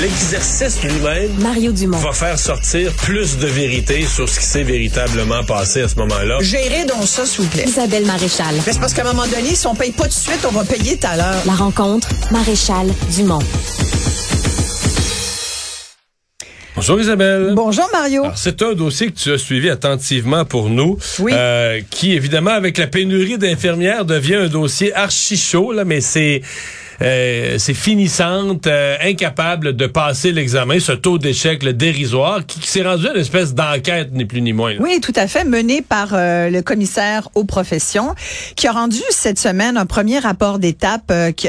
l'exercice lui-même Mario Dumont. va faire sortir plus de vérité sur ce qui s'est véritablement passé à ce moment-là. Gérez donc ça, s'il vous plaît. Isabelle Maréchal. Mais c'est parce qu'à un moment donné, si on paye pas tout de suite, on va payer tout à l'heure. La rencontre, Maréchal Dumont. Bonjour Isabelle. Bonjour, Mario. Alors, c'est un dossier que tu as suivi attentivement pour nous, Oui. euh, qui évidemment avec la pénurie d'infirmières devient un dossier archi chaud là, mais c'est euh, c'est finissante, euh, incapable de passer l'examen, ce taux d'échec dérisoire, qui, s'est rendu à une espèce d'enquête ni plus ni moins. Oui, tout à fait, mené par euh, le commissaire aux professions, qui a rendu cette semaine un premier rapport d'étape euh, qui,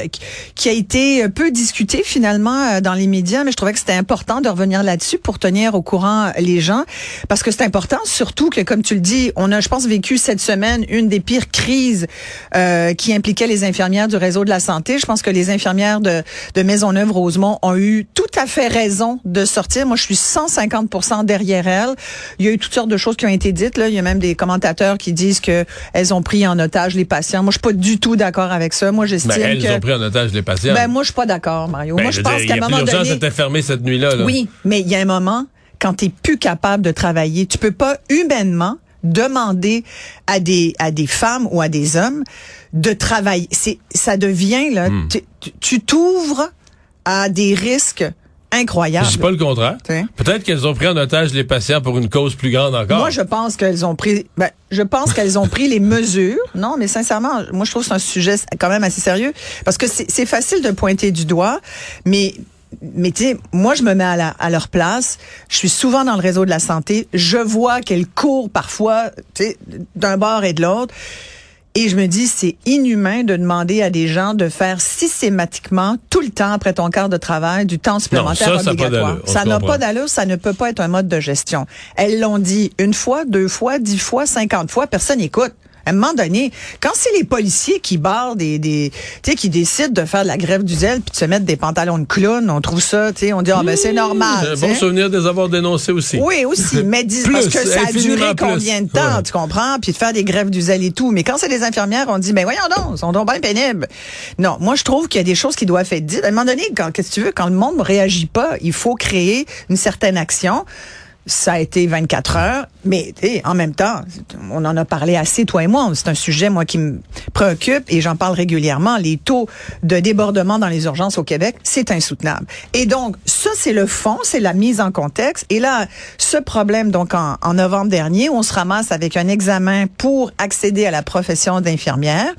qui a été peu discuté finalement euh, dans les médias, mais je trouvais que c'était important de revenir là-dessus pour tenir au courant les gens, parce que c'est important, surtout que, comme tu le dis, on a, je pense, vécu cette semaine une des pires crises euh, qui impliquait les infirmières du réseau de la santé. Je pense que infirmières de, de Maisonneuve-Rosemont ont eu tout à fait raison de sortir. Moi, je suis 150% derrière elles. Il y a eu toutes sortes de choses qui ont été dites. Là. Il y a même des commentateurs qui disent que elles ont pris en otage les patients. Moi, je suis pas du tout d'accord avec ça. Moi, j'estime Ben, elles que... ont pris en otage les patients. Ben, moi, je suis pas d'accord, Mario. Ben, moi, je pense qu'à un moment donné... était fermée cette nuit-là. là. Oui, mais il y a un moment, quand tu plus capable de travailler, tu peux pas humainement demander à des à des femmes ou à des hommes de travailler. C'est ça devient là, Hmm. tu- t'ouvres à des risques incroyables. Je dis pas le contraire. Peut-être qu'elles ont pris en otage les patients pour une cause plus grande encore. Moi, je pense qu'elles ont pris, ben, je pense qu'elles ont pris les mesures. Non, mais sincèrement, moi, je trouve que c'est un sujet quand même assez sérieux parce que c'est facile de pointer du doigt, mais mais tu sais, moi, je me mets à, la- à leur place. Je suis souvent dans le réseau de la santé. Je vois qu'elles courent parfois, tu sais, d'un bord et de l'autre. Et je me dis, c'est inhumain de demander à des gens de faire systématiquement, tout le temps après ton quart de travail, du temps supplémentaire ça, obligatoire. Ça n'a pas d'allure, ça ne peut pas être un mode de gestion. Elles l'ont dit une fois, deux fois, dix fois, cinquante fois, personne n'écoute. À un moment donné, quand c'est les policiers qui barrent des, des tu sais, qui décident de faire de la grève du zèle puis de se mettre des pantalons de clown, on trouve ça, tu sais, on dit, ah ben c'est normal. J'ai un tu bon souvenir de les avoir dénoncés aussi. Oui, aussi. Mais dis, parce que ça a duré combien de temps, Ouais. tu comprends? Puis de faire des grèves du zèle et tout. Mais quand c'est des infirmières, on dit, ben voyons donc, ils sont donc bien pénibles. Non, moi, je trouve qu'il y a des choses qui doivent être dites. À un moment donné, quand, qu'est-ce que tu veux, quand le monde ne réagit pas, il faut créer une certaine action. Ça a été 24 heures, mais en même temps, on en a parlé assez, toi et moi. C'est un sujet, moi, qui me préoccupe et j'en parle régulièrement. Les taux de débordement dans les urgences au Québec, c'est insoutenable. Et donc, ça, c'est le fond, c'est la mise en contexte. Et là, ce problème, donc, en, en novembre dernier, on se ramasse avec un examen pour accéder à la profession d'infirmière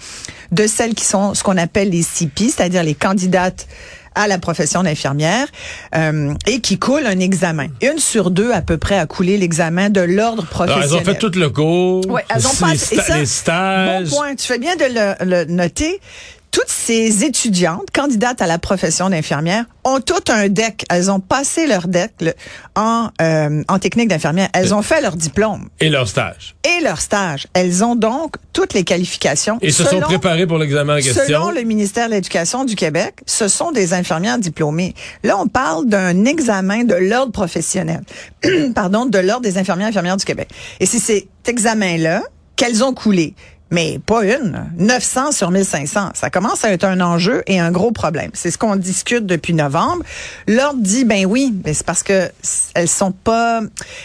de celles qui sont ce qu'on appelle les CP, c'est-à-dire les candidates à la profession d'infirmière euh, et qui coulent un examen. Une sur deux à peu près a coulé l'examen de l'ordre Alors, professionnel. elles ont fait tout le cours. Ouais, elles ont les, pas- et sta- ça, les stages. Bon point. Tu fais bien de le, le noter. Toutes ces étudiantes, candidates à la profession d'infirmière, ont toutes un DEC. Elles ont passé leur DEC le- en, euh, en technique d'infirmière. Elles ont fait leur diplôme Et leur stage. et leur stage. Elles ont donc toutes les qualifications. Et se sont préparés pour l'examen en question. Selon le ministère de l'Éducation du Québec, ce sont des infirmières diplômées. Là, on parle d'un examen de l'ordre professionnel. Pardon, de l'ordre des infirmières et infirmières du Québec. Et c'est cet examen-là qu'elles ont coulé. Mais pas une. 900 sur 1500. Ça commence à être un enjeu et un gros problème. C'est ce qu'on discute depuis novembre. L'ordre dit, ben oui, mais c'est parce que elles sont pas,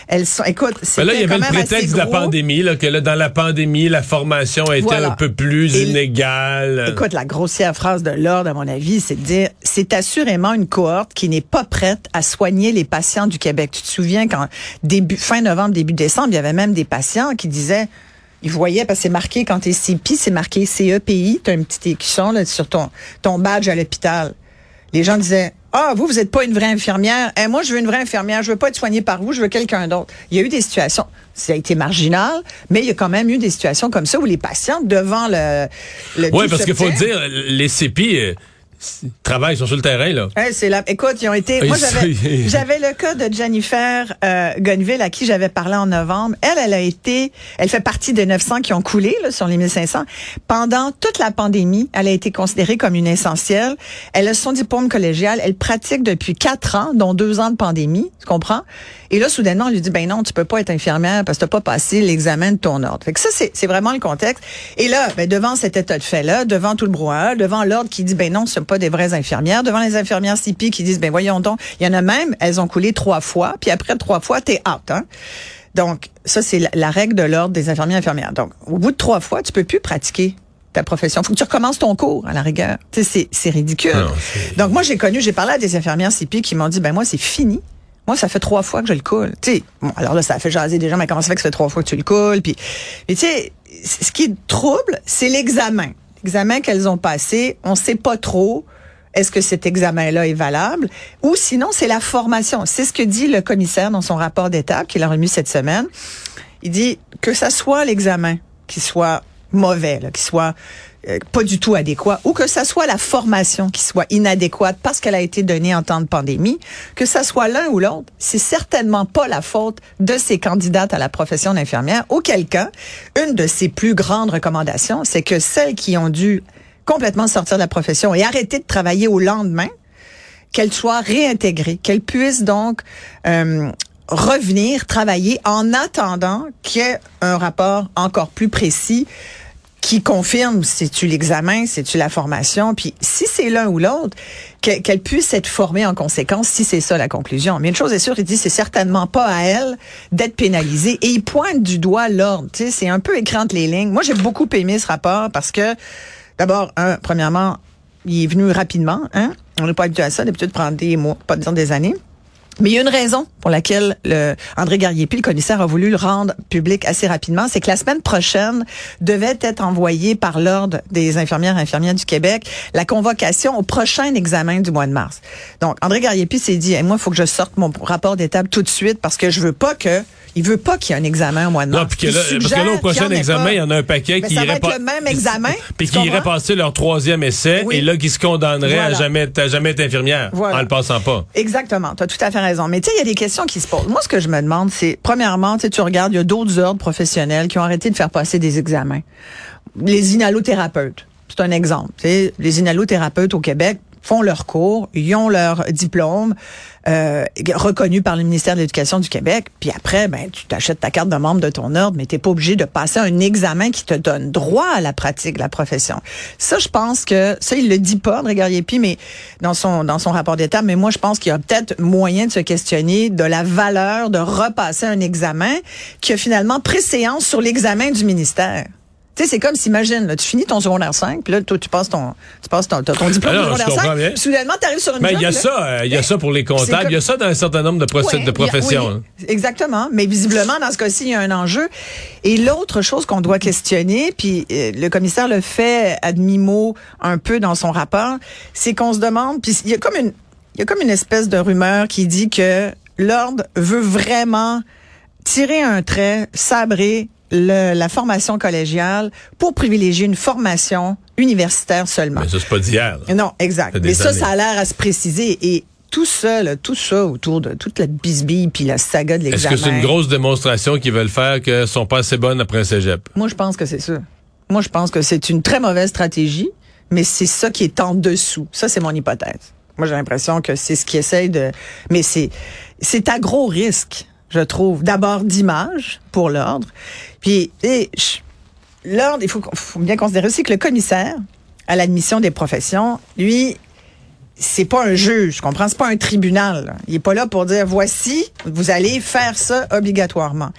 elles sont, écoute, c'est Mais là, il y avait le prétexte de la pandémie, là, que là, dans la pandémie, la formation était Voilà. un peu plus Et- inégale. Écoute, la grossière phrase de l'ordre, à mon avis, c'est de dire, c'est assurément une cohorte qui n'est pas prête à soigner les patients du Québec. Tu te souviens quand début, fin novembre, début décembre, il y avait même des patients qui disaient, ils voyaient, parce que c'est marqué quand t'es CPI, c'est marqué CEPI, t'as un petit écusson là, sur ton, ton badge à l'hôpital. Les gens disaient, ah, vous, vous êtes pas une vraie infirmière. Eh, moi, je veux une vraie infirmière. Je veux pas être soignée par vous. Je veux quelqu'un d'autre. Il y a eu des situations. Ça a été marginal, mais il y a quand même eu des situations comme ça où les patients, devant le, le Oui, parce qu'il faut dire, les CPI euh, travaillent, sont sur le terrain, là. Hey, c'est la... Écoute, ils ont été. Moi, j'avais, le cas de Jennifer euh, Gonneville à qui j'avais parlé en novembre. Elle, elle a été, elle fait partie des 900 qui ont coulé là, sur les 1500. Pendant toute la pandémie, elle a été considérée comme une essentielle. Elle a son diplôme collégial. Elle pratique depuis quatre ans, dont deux ans de pandémie. Tu comprends? Et là, soudainement, on lui dit, ben non, tu peux pas être infirmière parce que t'as pas passé l'examen de ton ordre. Fait que ça, c'est, vraiment le contexte. Et là, ben, devant cet état de fait-là, devant tout le brouhaha, devant l'ordre qui dit, ben non, ce- pas des vraies infirmières. Devant les infirmières CIPI qui disent, ben voyons donc, il y en a même, elles ont coulé trois fois, puis après trois fois, t'es out. Hein? Donc, ça, c'est la, la règle de l'ordre des infirmiers et infirmières. Donc, au bout de trois fois, tu peux plus pratiquer ta profession. Faut que tu recommences ton cours, à la rigueur. C'est- ridicule. Non, c'est- Donc, moi, j'ai connu, j'ai parlé à des infirmières CIPI qui m'ont dit, ben moi, c'est fini. Moi, ça fait trois fois que je le coule. Tu bon, alors là, ça a fait jaser des gens, mais comment ça fait que ça fait trois fois que tu le coules? Puis, mais tu sais, ce qui trouble, c'est l'examen. L'examen qu'elles ont passé, on sait pas trop est-ce que cet examen-là est valable ou sinon c'est la formation. C'est ce que dit le commissaire dans son rapport d'étape qu'il a remis cette semaine. Il dit que ça soit l'examen qui soit mauvais, qui soit euh, pas du tout adéquat, ou que ça soit la formation qui soit inadéquate parce qu'elle a été donnée en temps de pandémie, que ça soit l'un ou l'autre, c'est certainement pas la faute de ces candidates à la profession d'infirmière. Auquel cas, une de ses plus grandes recommandations, c'est que celles qui ont dû complètement sortir de la profession et arrêter de travailler au lendemain, qu'elles soient réintégrées, qu'elles puissent donc euh, revenir travailler en attendant qu'il y ait un rapport encore plus précis qui confirme si tu l'examen, si tu la formation, puis si c'est l'un ou l'autre, que- qu'elle puisse être formée en conséquence si c'est ça la conclusion. Mais une chose est sûre, il dit c'est certainement pas à elle d'être pénalisée et il pointe du doigt l'ordre. C'est un peu écran les lignes. Moi, j'ai beaucoup aimé ce rapport parce que d'abord, un, premièrement, il est venu rapidement. Hein? On n'est pas habitué à ça, d'habitude de prendre des mois, pas dire des années. Mais il y a une raison pour laquelle le André Gariepi, le commissaire, a voulu le rendre public assez rapidement, c'est que la semaine prochaine devait être envoyée par l'Ordre des infirmières et infirmières du Québec la convocation au prochain examen du mois de mars. Donc, André Gariepi s'est dit, moi, il faut que je sorte mon rapport d'étape tout de suite parce que je veux pas que il veut pas qu'il y ait un examen au mois de mars. Non, puis que là, parce que là, au prochain examen, il y en a un paquet Mais qui ça va irait être pas. le même examen, Puis qui irait passer leur troisième essai Oui. et là, qui se condamnerait à Voilà. jamais, à jamais être infirmière Voilà. en le passant pas. Exactement, tu as tout à fait raison. Mais tu sais, il y a des questions qui se posent. Moi, ce que je me demande, c'est, premièrement, tu sais, tu regardes, il y a d'autres ordres professionnels qui ont arrêté de faire passer des examens. Les inhalothérapeutes, c'est un exemple. Tu sais, les inhalothérapeutes au Québec font leur cours, ils ont leur diplôme euh, reconnu par le ministère de l'Éducation du Québec, puis après, ben, tu t'achètes ta carte de membre de ton ordre, mais t'es pas obligé de passer un examen qui te donne droit à la pratique de la profession. Ça, je pense que ça, il le dit pas, André mais dans son dans son rapport d'état, mais moi, je pense qu'il y a peut-être moyen de se questionner de la valeur de repasser un examen qui a finalement préséance sur l'examen du ministère. Tu sais, c'est comme s'imagine, tu finis ton secondaire 5, puis là, toi, tu passes ton, tu passes ton, ton diplôme Ah non, de secondaire comprends 5, bien. puis soudainement, tu arrives sur une Mais job, il y a là. ça, euh, il y a ça pour les comptables, comme- il y a ça dans un certain nombre de, Ouais, de professions. hein. a- oui, exactement. Mais visiblement, dans ce cas-ci, il y a un enjeu. Et l'autre chose qu'on doit questionner, puis euh, le commissaire le fait à demi-mot un peu dans son rapport, c'est qu'on se demande, puis il y a comme une, il y a comme une espèce de rumeur qui dit que l'ordre veut vraiment tirer un trait, sabrer le- la formation collégiale pour privilégier une formation universitaire seulement. Mais ça, c'est pas d'hier. Non, exact. Mais ça, années. ça a l'air à se préciser. Et tout ça, là, tout ça autour de toute la bisbille puis la saga de Est-ce l'examen. que c'est une grosse démonstration qu'ils veulent faire qu'elles sont pas assez bonnes après un cégep? Moi, je pense que c'est ça. Moi, je pense que c'est une très mauvaise stratégie, mais c'est ça qui est en dessous. Ça, c'est mon hypothèse. Moi, j'ai l'impression que c'est ce qui essaye de... Mais c'est, c'est à gros risque, je trouve. D'abord, d'image pour l'ordre. Puis, je- l'ordre, il faut, faut bien considérer aussi que le commissaire à l'admission des professions, lui, c'est pas un juge, tu comprends? C'est pas un tribunal. Il est pas là pour dire, voici, vous allez faire ça obligatoirement.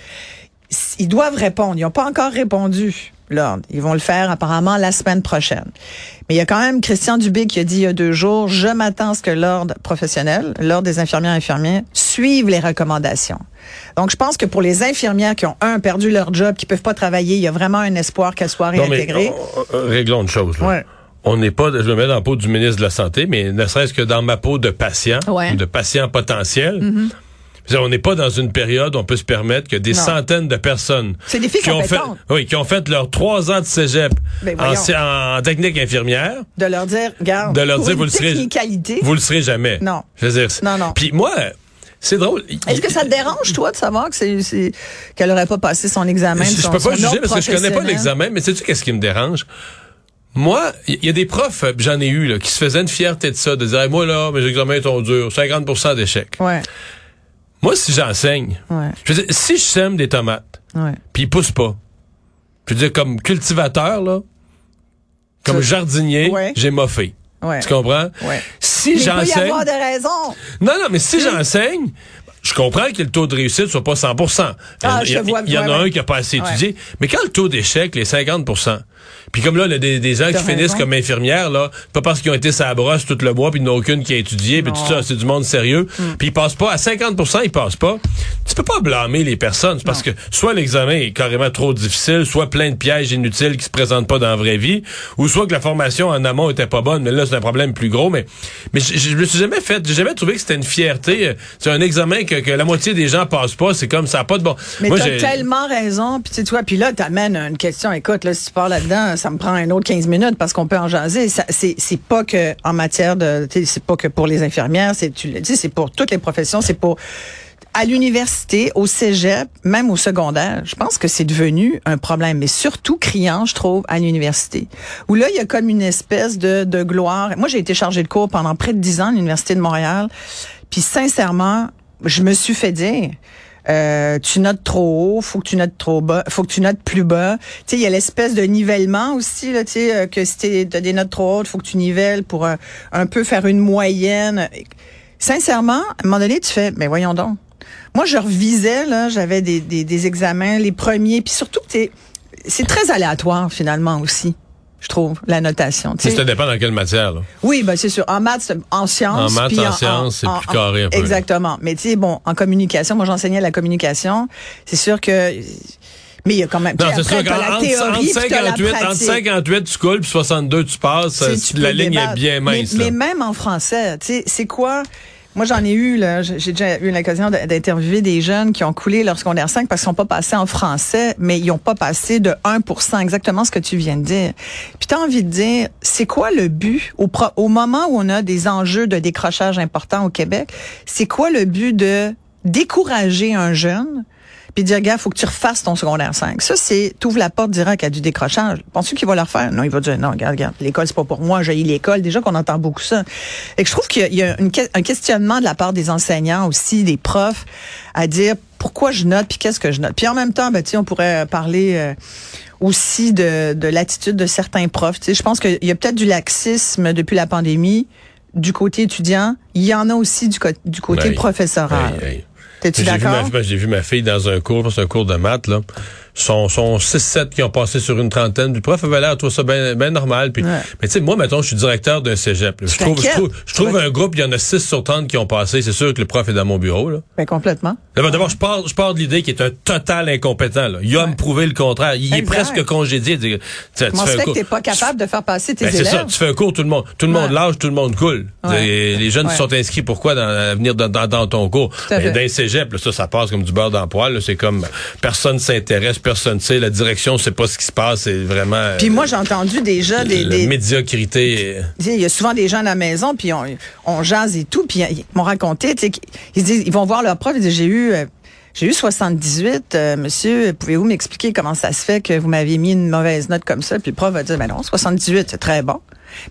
Ils doivent répondre. Ils n'ont pas encore répondu, l'ordre. Ils vont le faire apparemment la semaine prochaine. Mais il y a quand même Christian Dubé qui a dit il y a deux jours, je m'attends à ce que l'ordre professionnel, l'ordre des infirmières et infirmiers, suive les recommandations. Donc, je pense que pour les infirmières qui ont, un, perdu leur job, qui peuvent pas travailler, il y a vraiment un espoir qu'elles soient Non, mais réintégrées. euh, euh, réglons une chose. là. Ouais. On n'est pas, je me mets dans la peau du ministre de la Santé, mais ne serait-ce que dans ma peau de patient, Ouais. Mm-hmm. de patient potentiel. Veux dire, On n'est pas dans une période où on peut se permettre que des Non. centaines de personnes des qui ont fait, oui, qui ont fait leurs trois ans de cégep Ben, en, en technique infirmière, De leur dire, regarde, de leur dire vous le serez, technicalité, vous le serez jamais. Non. Je veux dire, c'est- Non, non. Puis moi, c'est drôle. Est-ce que ça te dérange, toi, de savoir que c'est, qu'elle aurait pas passé son examen? Je, son- peux pas juger parce que je connais pas l'examen, mais sais-tu qu'est-ce qui me dérange? Moi, il y, a des profs, euh, j'en ai eu, là, qui se faisaient une fierté de ça, de dire, Hey, moi, là, mes examens sont durs, 50% d'échecs. Ouais, Moi, si j'enseigne, ouais, je veux dire, si je sème des tomates, puis ils poussent pas, je veux dire, comme cultivateur, là, comme jardinier, Ouais. j'ai moffé. Ouais. Tu comprends? Ouais. Si Mais il peut y j'enseigne. avoir des raisons. Non, non, mais si j'enseigne, je comprends que le taux de réussite soit pas 100 Ah, Il y, a- je vois, il y en a ouais, un ouais. qui a pas assez Ouais. étudié. Mais quand le taux d'échec est 50% puis comme là, il y a des, des gens qui finissent comme infirmières, là, pas parce qu'ils ont été sa brosse tout le mois, puis il n'y en a aucune qui a étudié, puis tout ça, c'est du monde sérieux. Mm. Puis ils passent pas, à 50% ils passent pas. Tu peux pas blâmer les personnes, parce que soit l'examen est carrément trop difficile, soit plein de pièges inutiles qui se présentent pas dans la vraie vie, ou soit que la formation en amont était pas bonne, mais là, c'est un problème plus gros. Mais, mais je, je me suis jamais fait, j'ai jamais trouvé que c'était une fierté. euh, C'est un examen que, que la moitié des gens passent pas, c'est comme ça pas de bon. Mais t'as tellement raison. Puis tu toi, puis là, t'amènes une question. Écoute, là, si tu parles là-dedans, ça me prend un autre 15 minutes parce qu'on peut en jaser. C'est, pas que en matière de, c'est pas que pour les infirmières. C'est, tu l'as dit, c'est pour toutes les professions. C'est pour à l'université, au cégep, même au secondaire, je pense que c'est devenu un problème, mais surtout criant, je trouve, à l'université. Où là, il y a comme une espèce de, de gloire. Moi, j'ai été chargée de cours pendant près de 10 ans à l'Université de Montréal. Puis sincèrement, je me suis fait dire, euh, tu notes trop haut, faut que tu notes trop bas, faut que tu notes plus bas. Tu sais, il y a l'espèce de nivellement aussi là, tu sais, euh, que si t'as des notes trop hautes, faut que tu nivelles pour euh, un peu faire une moyenne. Sincèrement, à un moment donné, tu fais, mais voyons donc. Moi, je revisais là, j'avais des, des, des examens, les premiers, puis surtout que c'est très aléatoire finalement aussi. Je trouve la notation. Mais ça dépend dans quelle matière, là. Oui, ben c'est sûr. En maths, en sciences. En maths, puis en sciences, c'est plus carré un peu. Exactement. Mais tu sais, bon, en communication, moi j'enseignais la communication. C'est sûr que. Mais il y a quand même. Non, c'est sûr qu'entre la 58, entre pratique. 58, tu coules, puis 62, tu passes. Tu la ligne débattre. est bien mince. Mais, mais même en français, tu sais, c'est quoi? Moi, j'en ai eu, là, j'ai déjà eu l'occasion d'interviewer des jeunes qui ont coulé leur secondaire 5 parce qu'ils n'ont pas passé en français, mais ils n'ont pas passé de 1% exactement ce que tu viens de dire. Puis tu as envie de dire, c'est quoi le but au, au moment où on a des enjeux de décrochage importants au Québec? C'est quoi le but de décourager un jeune puis dire, gars, faut que tu refasses ton secondaire 5. Ça, c'est, t'ouvres la porte direct à du décrochage. Penses-tu qu'il va le refaire? Non, il va dire, non, regarde, regarde, l'école, c'est pas pour moi, j'ai l'école. Déjà qu'on entend beaucoup ça. Et que je trouve qu'il y a, une un questionnement de la part des enseignants aussi, des profs, à dire pourquoi je note, puis qu'est-ce que je note? Puis en même temps, ben, on pourrait parler euh, aussi de, de l'attitude de certains profs. Tu sais, je pense qu'il y a peut-être du laxisme depuis la pandémie du côté étudiant. Il y en a aussi du, du côté Hey, professoral. hey, hey. T'es-tu J'ai vu, ma, j'ai vu ma fille dans un cours, c'est un cours de maths, là. Sont, sont 6-7 qui ont passé sur une trentaine. Le prof avait l'air de trouver ça bien normal. Puis, Ouais. Mais tu sais, moi, mettons, je suis directeur d'un cégep. là. Je Tu trouve, je trouve, je trouve un groupe, il y en a 6 sur 30 qui ont passé. C'est sûr que le prof est dans mon bureau. Là. Ben, complètement. D'abord, je pars, je pars de l'idée qu'il est un total incompétent. Là. Il a Ouais. me prouvé le contraire. Il est presque congédié. Tu, tu Comment fais se un fait que cours- t'es pas capable de faire passer tes Ben, c'est élèves? ça, tu fais un cours, tout le monde, tout le monde lâche, tout le monde coule. Et Les jeunes Ouais. sont inscrits pourquoi dans, à venir dans, dans, dans ton cours? dans les cégeps, là, ça, ça passe comme du beurre dans le là. C'est comme personne s'intéresse, personne sait, la direction sait pas ce qui se passe, c'est vraiment. Puis euh, moi, j'ai entendu déjà des... la des médiocrité. il y a souvent des gens à la maison, puis on, on jase et tout, puis ils m'ont raconté, ils disent, ils vont voir leur prof, ils disent, j'ai eu, euh, j'ai eu 78, euh, monsieur, pouvez-vous m'expliquer comment ça se fait que vous m'aviez mis une mauvaise note comme ça? Puis le prof va dire, ben non, 78, c'est très bon.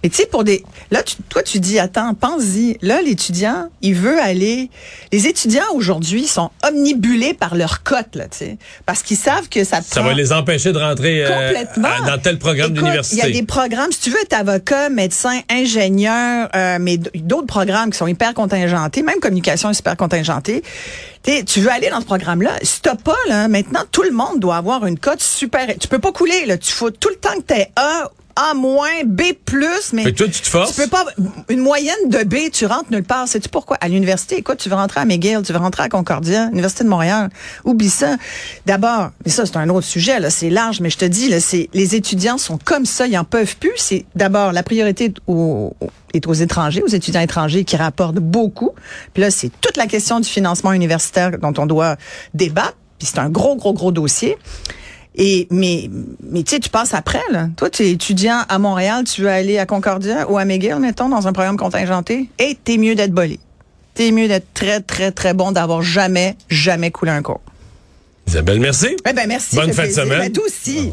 Mais tu sais, pour des, là, tu, toi, tu dis, attends, pense-y. Là, l'étudiant, il veut aller, les étudiants aujourd'hui sont omnibulés par leur cote, là, tu sais, parce qu'ils savent que ça Ça prend- va les empêcher de rentrer euh, Complètement. à- dans tel programme d'université. Il y a des programmes, si tu veux être avocat, médecin, ingénieur, euh, mais d'autres programmes qui sont hyper contingentés, même communication est super contingentée. T'sais, tu veux aller dans ce programme-là, si t'as pas, là, maintenant, tout le monde doit avoir une cote super. Tu peux pas couler, là. Tu faut tout le temps que t'es A, A moins, B plus, mais. Fait que toi, tu te forces? Tu peux pas, une moyenne de B, tu rentres nulle part. Sais-tu pourquoi? À l'université, écoute, tu veux rentrer à McGill, tu veux rentrer à Concordia, Université de Montréal. Oublie ça. D'abord, mais ça, c'est un autre sujet, là, c'est large, mais je te dis, là, c'est, les étudiants sont comme ça, ils en peuvent plus. C'est, d'abord, la priorité aux, est aux étrangers, aux étudiants étrangers qui rapportent beaucoup. Puis là, c'est toute la question du financement universitaire dont on doit débattre. Puis c'est un gros, gros, gros dossier. Et mais mais tu sais, tu passes après là. Toi, tu es étudiant à Montréal, tu veux aller à Concordia ou à McGill, mettons, dans un programme contingenté, et t'es mieux d'être bolé. T'es mieux d'être très très très bon d'avoir jamais jamais coulé un cours. Isabelle, merci. Eh ben merci. Bonne fin de semaine. Ben, toi aussi.